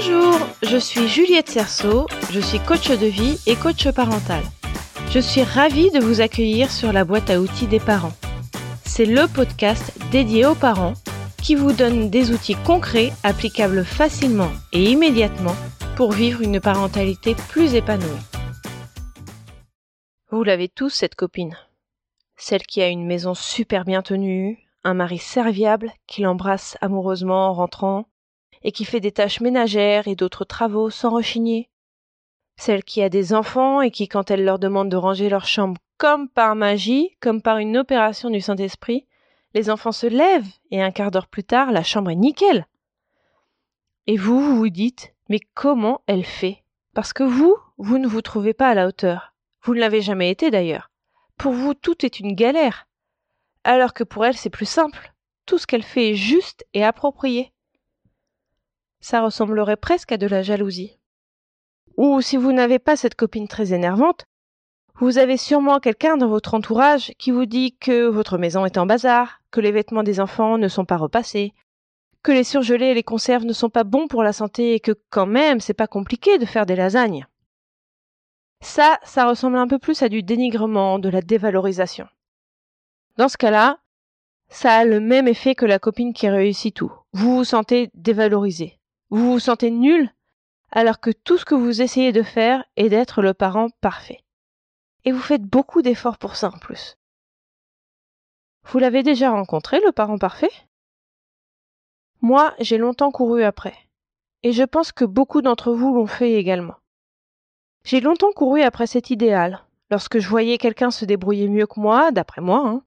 Bonjour, je suis Juliette Cerceau, je suis coach de vie et coach parental. Je suis ravie de vous accueillir sur la boîte à outils des parents. C'est le podcast dédié aux parents qui vous donne des outils concrets applicables facilement et immédiatement pour vivre une parentalité plus épanouie. Vous l'avez tous, cette copine. Celle qui a une maison super bien tenue, un mari serviable qui l'embrasse amoureusement en rentrant, et qui fait des tâches ménagères et d'autres travaux sans rechigner. Celle qui a des enfants et qui, quand elle leur demande de ranger leur chambre comme par magie, comme par une opération du Saint-Esprit, les enfants se lèvent et un quart d'heure plus tard, la chambre est nickel. Et vous, vous vous dites, mais comment elle fait? Parce que vous, vous ne vous trouvez pas à la hauteur. Vous ne l'avez jamais été d'ailleurs. Pour vous, tout est une galère. Alors que pour elle, c'est plus simple. Tout ce qu'elle fait est juste et approprié ça ressemblerait presque à de la jalousie. Ou si vous n'avez pas cette copine très énervante, vous avez sûrement quelqu'un dans votre entourage qui vous dit que votre maison est en bazar, que les vêtements des enfants ne sont pas repassés, que les surgelés et les conserves ne sont pas bons pour la santé et que quand même c'est pas compliqué de faire des lasagnes. Ça, ça ressemble un peu plus à du dénigrement, de la dévalorisation. Dans ce cas-là, ça a le même effet que la copine qui réussit tout. Vous vous sentez dévalorisé. Vous vous sentez nul alors que tout ce que vous essayez de faire est d'être le parent parfait. Et vous faites beaucoup d'efforts pour ça en plus. Vous l'avez déjà rencontré, le parent parfait? Moi, j'ai longtemps couru après. Et je pense que beaucoup d'entre vous l'ont fait également. J'ai longtemps couru après cet idéal. Lorsque je voyais quelqu'un se débrouiller mieux que moi, d'après moi, hein,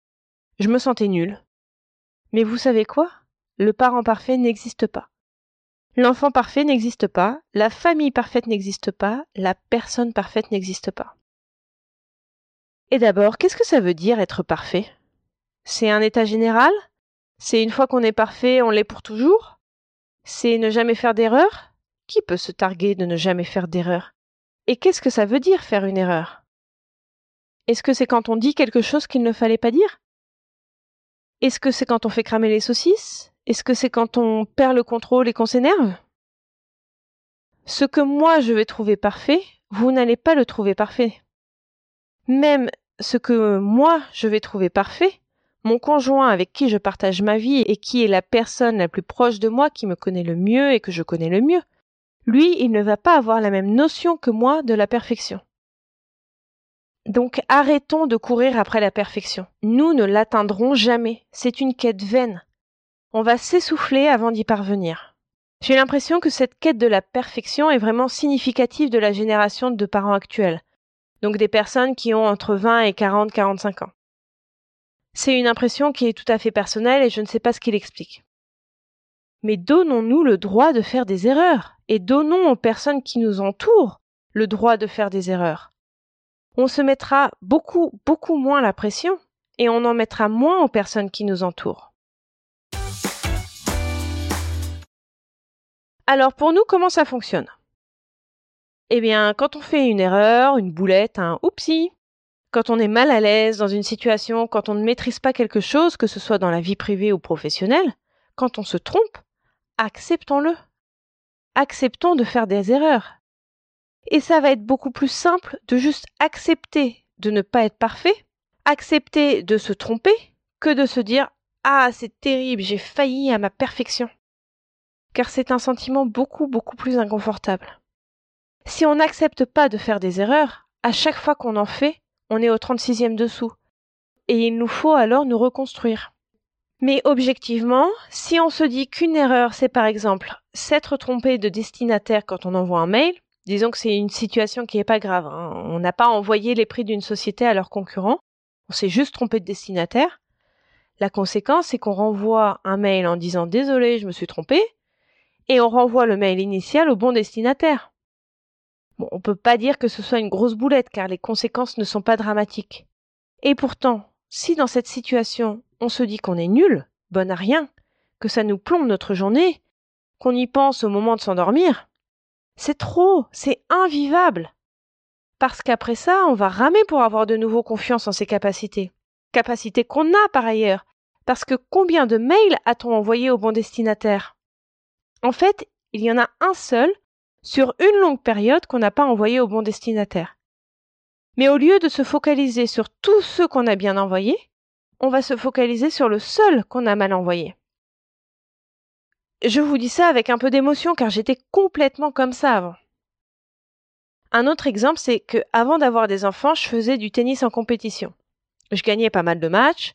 je me sentais nul. Mais vous savez quoi? Le parent parfait n'existe pas. L'enfant parfait n'existe pas, la famille parfaite n'existe pas, la personne parfaite n'existe pas. Et d'abord, qu'est-ce que ça veut dire être parfait? C'est un état général? C'est une fois qu'on est parfait, on l'est pour toujours? C'est ne jamais faire d'erreur Qui peut se targuer de ne jamais faire d'erreur Et qu'est-ce que ça veut dire faire une erreur? Est-ce que c'est quand on dit quelque chose qu'il ne fallait pas dire? Est-ce que c'est quand on fait cramer les saucisses? Est-ce que c'est quand on perd le contrôle et qu'on s'énerve? Ce que moi je vais trouver parfait, vous n'allez pas le trouver parfait. Même ce que moi je vais trouver parfait, mon conjoint avec qui je partage ma vie et qui est la personne la plus proche de moi qui me connaît le mieux et que je connais le mieux, lui, il ne va pas avoir la même notion que moi de la perfection. Donc arrêtons de courir après la perfection. Nous ne l'atteindrons jamais. C'est une quête vaine on va s'essouffler avant d'y parvenir. J'ai l'impression que cette quête de la perfection est vraiment significative de la génération de parents actuels, donc des personnes qui ont entre 20 et 40, 45 ans. C'est une impression qui est tout à fait personnelle et je ne sais pas ce qu'il explique. Mais donnons-nous le droit de faire des erreurs et donnons aux personnes qui nous entourent le droit de faire des erreurs. On se mettra beaucoup, beaucoup moins la pression et on en mettra moins aux personnes qui nous entourent. Alors pour nous, comment ça fonctionne? Eh bien, quand on fait une erreur, une boulette, un oupsie, quand on est mal à l'aise dans une situation, quand on ne maîtrise pas quelque chose, que ce soit dans la vie privée ou professionnelle, quand on se trompe, acceptons-le. Acceptons de faire des erreurs. Et ça va être beaucoup plus simple de juste accepter de ne pas être parfait, accepter de se tromper, que de se dire Ah, c'est terrible, j'ai failli à ma perfection car c'est un sentiment beaucoup beaucoup plus inconfortable. Si on n'accepte pas de faire des erreurs, à chaque fois qu'on en fait, on est au 36e dessous. Et il nous faut alors nous reconstruire. Mais objectivement, si on se dit qu'une erreur, c'est par exemple s'être trompé de destinataire quand on envoie un mail, disons que c'est une situation qui n'est pas grave, hein. on n'a pas envoyé les prix d'une société à leurs concurrents, on s'est juste trompé de destinataire. La conséquence, c'est qu'on renvoie un mail en disant désolé, je me suis trompé, et on renvoie le mail initial au bon destinataire. On peut pas dire que ce soit une grosse boulette car les conséquences ne sont pas dramatiques. Et pourtant, si dans cette situation on se dit qu'on est nul, bon à rien, que ça nous plombe notre journée, qu'on y pense au moment de s'endormir, c'est trop, c'est invivable. Parce qu'après ça, on va ramer pour avoir de nouveau confiance en ses capacités. Capacités qu'on a par ailleurs. Parce que combien de mails a-t-on envoyé au bon destinataire? En fait, il y en a un seul sur une longue période qu'on n'a pas envoyé au bon destinataire. Mais au lieu de se focaliser sur tous ceux qu'on a bien envoyés, on va se focaliser sur le seul qu'on a mal envoyé. Je vous dis ça avec un peu d'émotion car j'étais complètement comme ça avant. Un autre exemple, c'est que avant d'avoir des enfants, je faisais du tennis en compétition. Je gagnais pas mal de matchs.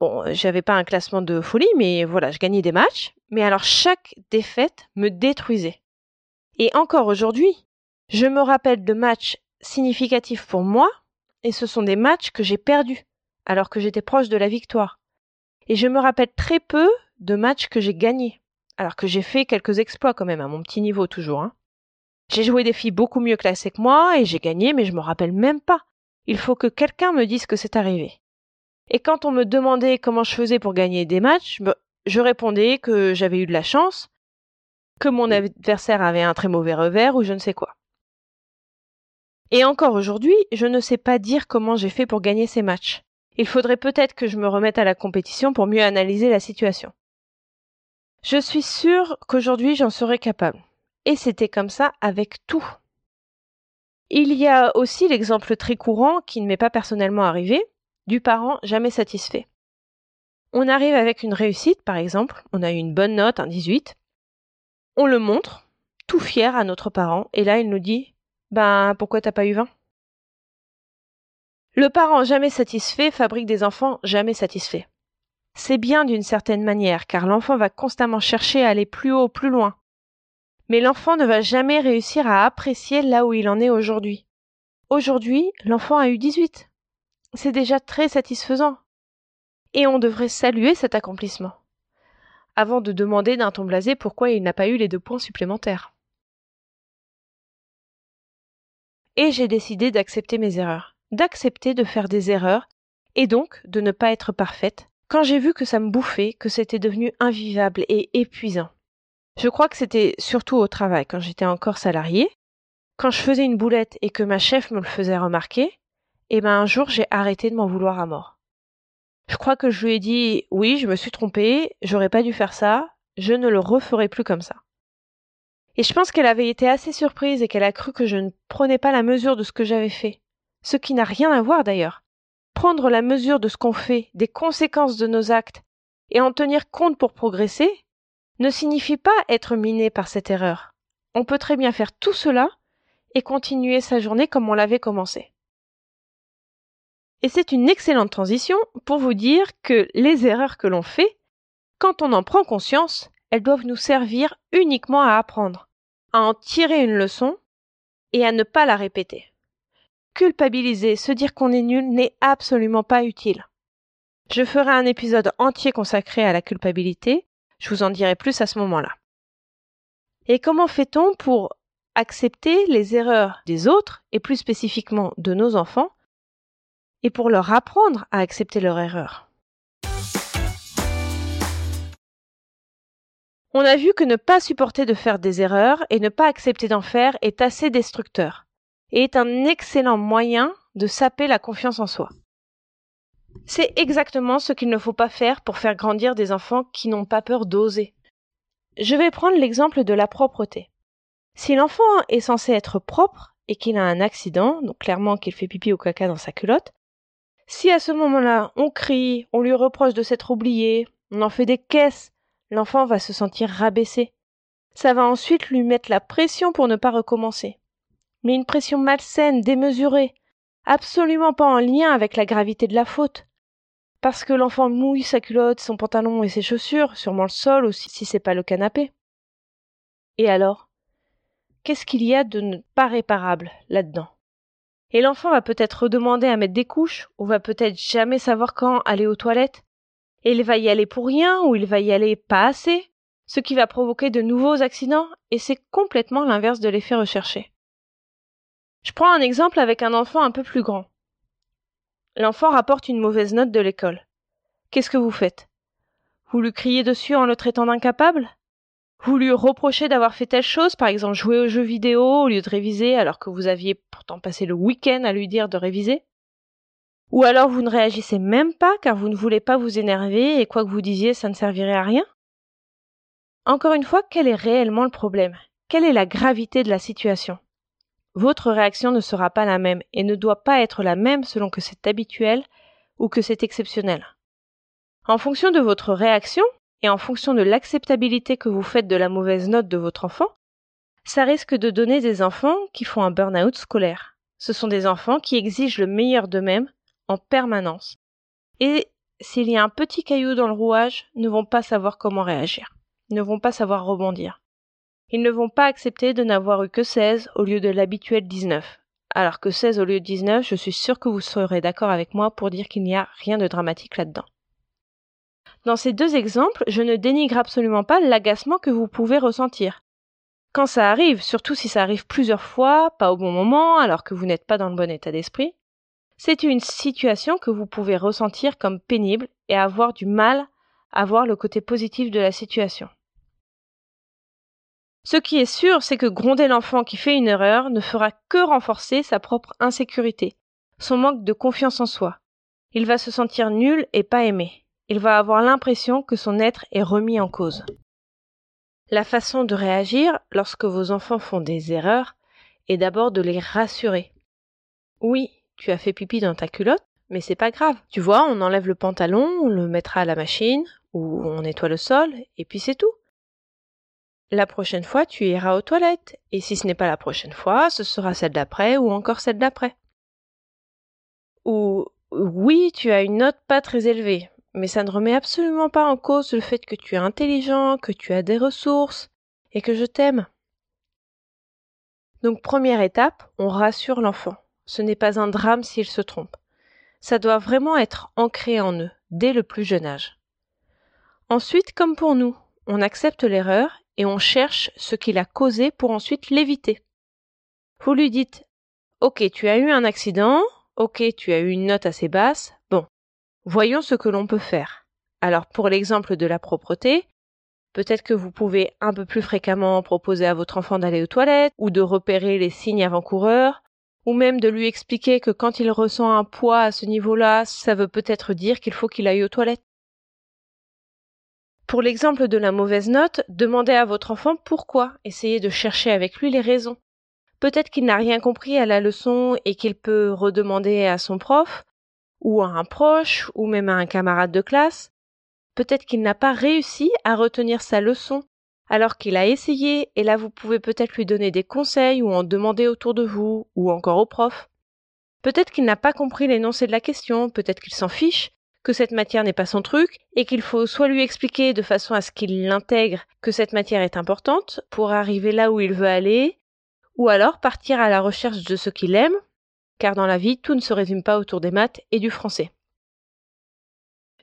Bon, j'avais pas un classement de folie, mais voilà, je gagnais des matchs. Mais alors chaque défaite me détruisait. Et encore aujourd'hui, je me rappelle de matchs significatifs pour moi, et ce sont des matchs que j'ai perdus, alors que j'étais proche de la victoire. Et je me rappelle très peu de matchs que j'ai gagnés, alors que j'ai fait quelques exploits quand même, à mon petit niveau toujours. Hein. J'ai joué des filles beaucoup mieux classées que moi, et j'ai gagné, mais je me rappelle même pas. Il faut que quelqu'un me dise que c'est arrivé. Et quand on me demandait comment je faisais pour gagner des matchs, je répondais que j'avais eu de la chance, que mon adversaire avait un très mauvais revers ou je ne sais quoi. Et encore aujourd'hui, je ne sais pas dire comment j'ai fait pour gagner ces matchs. Il faudrait peut-être que je me remette à la compétition pour mieux analyser la situation. Je suis sûre qu'aujourd'hui j'en serais capable. Et c'était comme ça avec tout. Il y a aussi l'exemple très courant qui ne m'est pas personnellement arrivé, du parent jamais satisfait. On arrive avec une réussite, par exemple, on a eu une bonne note, un 18, on le montre, tout fier à notre parent, et là il nous dit Ben pourquoi t'as pas eu 20 Le parent jamais satisfait fabrique des enfants jamais satisfaits. C'est bien d'une certaine manière, car l'enfant va constamment chercher à aller plus haut, plus loin. Mais l'enfant ne va jamais réussir à apprécier là où il en est aujourd'hui. Aujourd'hui, l'enfant a eu 18. C'est déjà très satisfaisant. Et on devrait saluer cet accomplissement avant de demander d'un ton blasé pourquoi il n'a pas eu les deux points supplémentaires. Et j'ai décidé d'accepter mes erreurs, d'accepter de faire des erreurs, et donc de ne pas être parfaite, quand j'ai vu que ça me bouffait, que c'était devenu invivable et épuisant. Je crois que c'était surtout au travail, quand j'étais encore salarié, quand je faisais une boulette et que ma chef me le faisait remarquer, et eh ben un jour j'ai arrêté de m'en vouloir à mort. Je crois que je lui ai dit oui, je me suis trompée, j'aurais pas dû faire ça, je ne le referai plus comme ça. Et je pense qu'elle avait été assez surprise et qu'elle a cru que je ne prenais pas la mesure de ce que j'avais fait. Ce qui n'a rien à voir d'ailleurs. Prendre la mesure de ce qu'on fait, des conséquences de nos actes, et en tenir compte pour progresser, ne signifie pas être miné par cette erreur. On peut très bien faire tout cela et continuer sa journée comme on l'avait commencé. Et c'est une excellente transition pour vous dire que les erreurs que l'on fait, quand on en prend conscience, elles doivent nous servir uniquement à apprendre, à en tirer une leçon et à ne pas la répéter. Culpabiliser, se dire qu'on est nul n'est absolument pas utile. Je ferai un épisode entier consacré à la culpabilité, je vous en dirai plus à ce moment-là. Et comment fait-on pour accepter les erreurs des autres, et plus spécifiquement de nos enfants, et pour leur apprendre à accepter leur erreur. On a vu que ne pas supporter de faire des erreurs et ne pas accepter d'en faire est assez destructeur et est un excellent moyen de saper la confiance en soi. C'est exactement ce qu'il ne faut pas faire pour faire grandir des enfants qui n'ont pas peur d'oser. Je vais prendre l'exemple de la propreté. Si l'enfant est censé être propre et qu'il a un accident, donc clairement qu'il fait pipi ou caca dans sa culotte, si à ce moment-là, on crie, on lui reproche de s'être oublié, on en fait des caisses, l'enfant va se sentir rabaissé. Ça va ensuite lui mettre la pression pour ne pas recommencer. Mais une pression malsaine, démesurée, absolument pas en lien avec la gravité de la faute. Parce que l'enfant mouille sa culotte, son pantalon et ses chaussures, sûrement le sol aussi si c'est pas le canapé. Et alors? Qu'est-ce qu'il y a de ne pas réparable là-dedans? Et l'enfant va peut-être redemander à mettre des couches, ou va peut-être jamais savoir quand aller aux toilettes. Et il va y aller pour rien, ou il va y aller pas assez, ce qui va provoquer de nouveaux accidents, et c'est complètement l'inverse de l'effet recherché. Je prends un exemple avec un enfant un peu plus grand. L'enfant rapporte une mauvaise note de l'école. Qu'est-ce que vous faites? Vous lui criez dessus en le traitant d'incapable? Vous lui reprochez d'avoir fait telle chose, par exemple jouer aux jeux vidéo au lieu de réviser alors que vous aviez pourtant passé le week-end à lui dire de réviser? Ou alors vous ne réagissez même pas car vous ne voulez pas vous énerver et quoi que vous disiez ça ne servirait à rien? Encore une fois, quel est réellement le problème? Quelle est la gravité de la situation? Votre réaction ne sera pas la même et ne doit pas être la même selon que c'est habituel ou que c'est exceptionnel. En fonction de votre réaction et en fonction de l'acceptabilité que vous faites de la mauvaise note de votre enfant, ça risque de donner des enfants qui font un burn-out scolaire. Ce sont des enfants qui exigent le meilleur d'eux-mêmes en permanence. Et s'il y a un petit caillou dans le rouage, ne vont pas savoir comment réagir, ne vont pas savoir rebondir. Ils ne vont pas accepter de n'avoir eu que 16 au lieu de l'habituel 19. Alors que 16 au lieu de 19, je suis sûr que vous serez d'accord avec moi pour dire qu'il n'y a rien de dramatique là-dedans. Dans ces deux exemples, je ne dénigre absolument pas l'agacement que vous pouvez ressentir. Quand ça arrive, surtout si ça arrive plusieurs fois, pas au bon moment, alors que vous n'êtes pas dans le bon état d'esprit, c'est une situation que vous pouvez ressentir comme pénible et avoir du mal à voir le côté positif de la situation. Ce qui est sûr, c'est que gronder l'enfant qui fait une erreur ne fera que renforcer sa propre insécurité, son manque de confiance en soi. Il va se sentir nul et pas aimé. Il va avoir l'impression que son être est remis en cause. La façon de réagir lorsque vos enfants font des erreurs est d'abord de les rassurer. Oui, tu as fait pipi dans ta culotte, mais c'est pas grave. Tu vois, on enlève le pantalon, on le mettra à la machine, ou on nettoie le sol, et puis c'est tout. La prochaine fois, tu iras aux toilettes, et si ce n'est pas la prochaine fois, ce sera celle d'après, ou encore celle d'après. Ou oui, tu as une note pas très élevée, mais ça ne remet absolument pas en cause le fait que tu es intelligent, que tu as des ressources, et que je t'aime. Donc première étape, on rassure l'enfant. Ce n'est pas un drame s'il se trompe. Ça doit vraiment être ancré en eux, dès le plus jeune âge. Ensuite, comme pour nous, on accepte l'erreur et on cherche ce qu'il a causé pour ensuite l'éviter. Vous lui dites Ok, tu as eu un accident, ok, tu as eu une note assez basse, bon, voyons ce que l'on peut faire. Alors pour l'exemple de la propreté, peut-être que vous pouvez un peu plus fréquemment proposer à votre enfant d'aller aux toilettes, ou de repérer les signes avant-coureurs, ou même de lui expliquer que quand il ressent un poids à ce niveau-là, ça veut peut-être dire qu'il faut qu'il aille aux toilettes. Pour l'exemple de la mauvaise note, demandez à votre enfant pourquoi, essayez de chercher avec lui les raisons. Peut-être qu'il n'a rien compris à la leçon et qu'il peut redemander à son prof, ou à un proche, ou même à un camarade de classe. Peut-être qu'il n'a pas réussi à retenir sa leçon alors qu'il a essayé, et là vous pouvez peut-être lui donner des conseils ou en demander autour de vous, ou encore au prof. Peut-être qu'il n'a pas compris l'énoncé de la question, peut-être qu'il s'en fiche, que cette matière n'est pas son truc, et qu'il faut soit lui expliquer de façon à ce qu'il l'intègre que cette matière est importante pour arriver là où il veut aller, ou alors partir à la recherche de ce qu'il aime, car dans la vie tout ne se résume pas autour des maths et du français.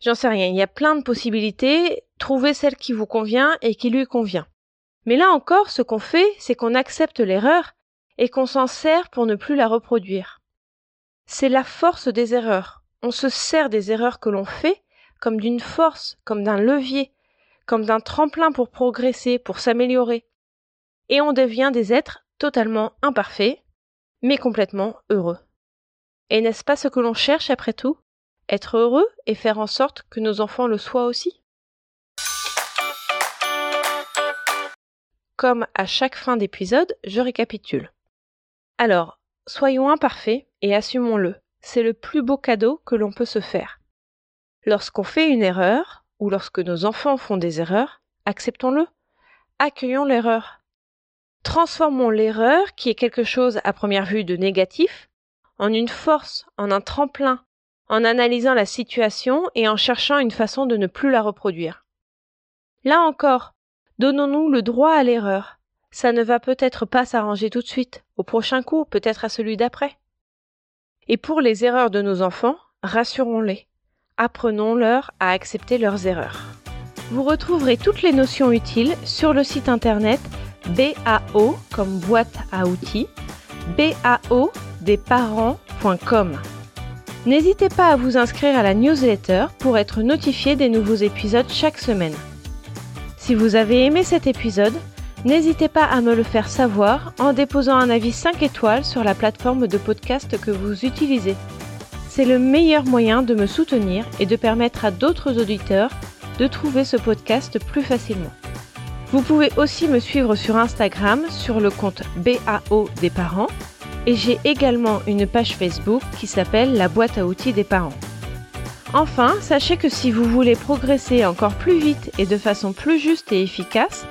J'en sais rien, il y a plein de possibilités, trouvez celle qui vous convient et qui lui convient. Mais là encore, ce qu'on fait, c'est qu'on accepte l'erreur et qu'on s'en sert pour ne plus la reproduire. C'est la force des erreurs. On se sert des erreurs que l'on fait comme d'une force, comme d'un levier, comme d'un tremplin pour progresser, pour s'améliorer. Et on devient des êtres totalement imparfaits, mais complètement heureux. Et n'est-ce pas ce que l'on cherche après tout? Être heureux et faire en sorte que nos enfants le soient aussi? Comme à chaque fin d'épisode, je récapitule. Alors, soyons imparfaits et assumons-le. C'est le plus beau cadeau que l'on peut se faire. Lorsqu'on fait une erreur, ou lorsque nos enfants font des erreurs, acceptons-le. Accueillons l'erreur. Transformons l'erreur, qui est quelque chose à première vue de négatif, en une force, en un tremplin, en analysant la situation et en cherchant une façon de ne plus la reproduire. Là encore, donnons-nous le droit à l'erreur. Ça ne va peut-être pas s'arranger tout de suite, au prochain coup, peut-être à celui d'après. Et pour les erreurs de nos enfants, rassurons-les. Apprenons-leur à accepter leurs erreurs. Vous retrouverez toutes les notions utiles sur le site internet BAO comme boîte à outils, BAO des parents.com. N'hésitez pas à vous inscrire à la newsletter pour être notifié des nouveaux épisodes chaque semaine. Si vous avez aimé cet épisode, n'hésitez pas à me le faire savoir en déposant un avis 5 étoiles sur la plateforme de podcast que vous utilisez. C'est le meilleur moyen de me soutenir et de permettre à d'autres auditeurs de trouver ce podcast plus facilement. Vous pouvez aussi me suivre sur Instagram sur le compte BAO des parents et j'ai également une page Facebook qui s'appelle La boîte à outils des parents. Enfin, sachez que si vous voulez progresser encore plus vite et de façon plus juste et efficace,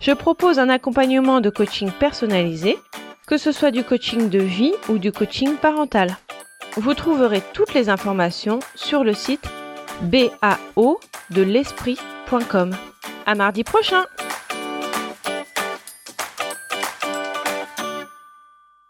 je propose un accompagnement de coaching personnalisé, que ce soit du coaching de vie ou du coaching parental. Vous trouverez toutes les informations sur le site bao de. À mardi prochain!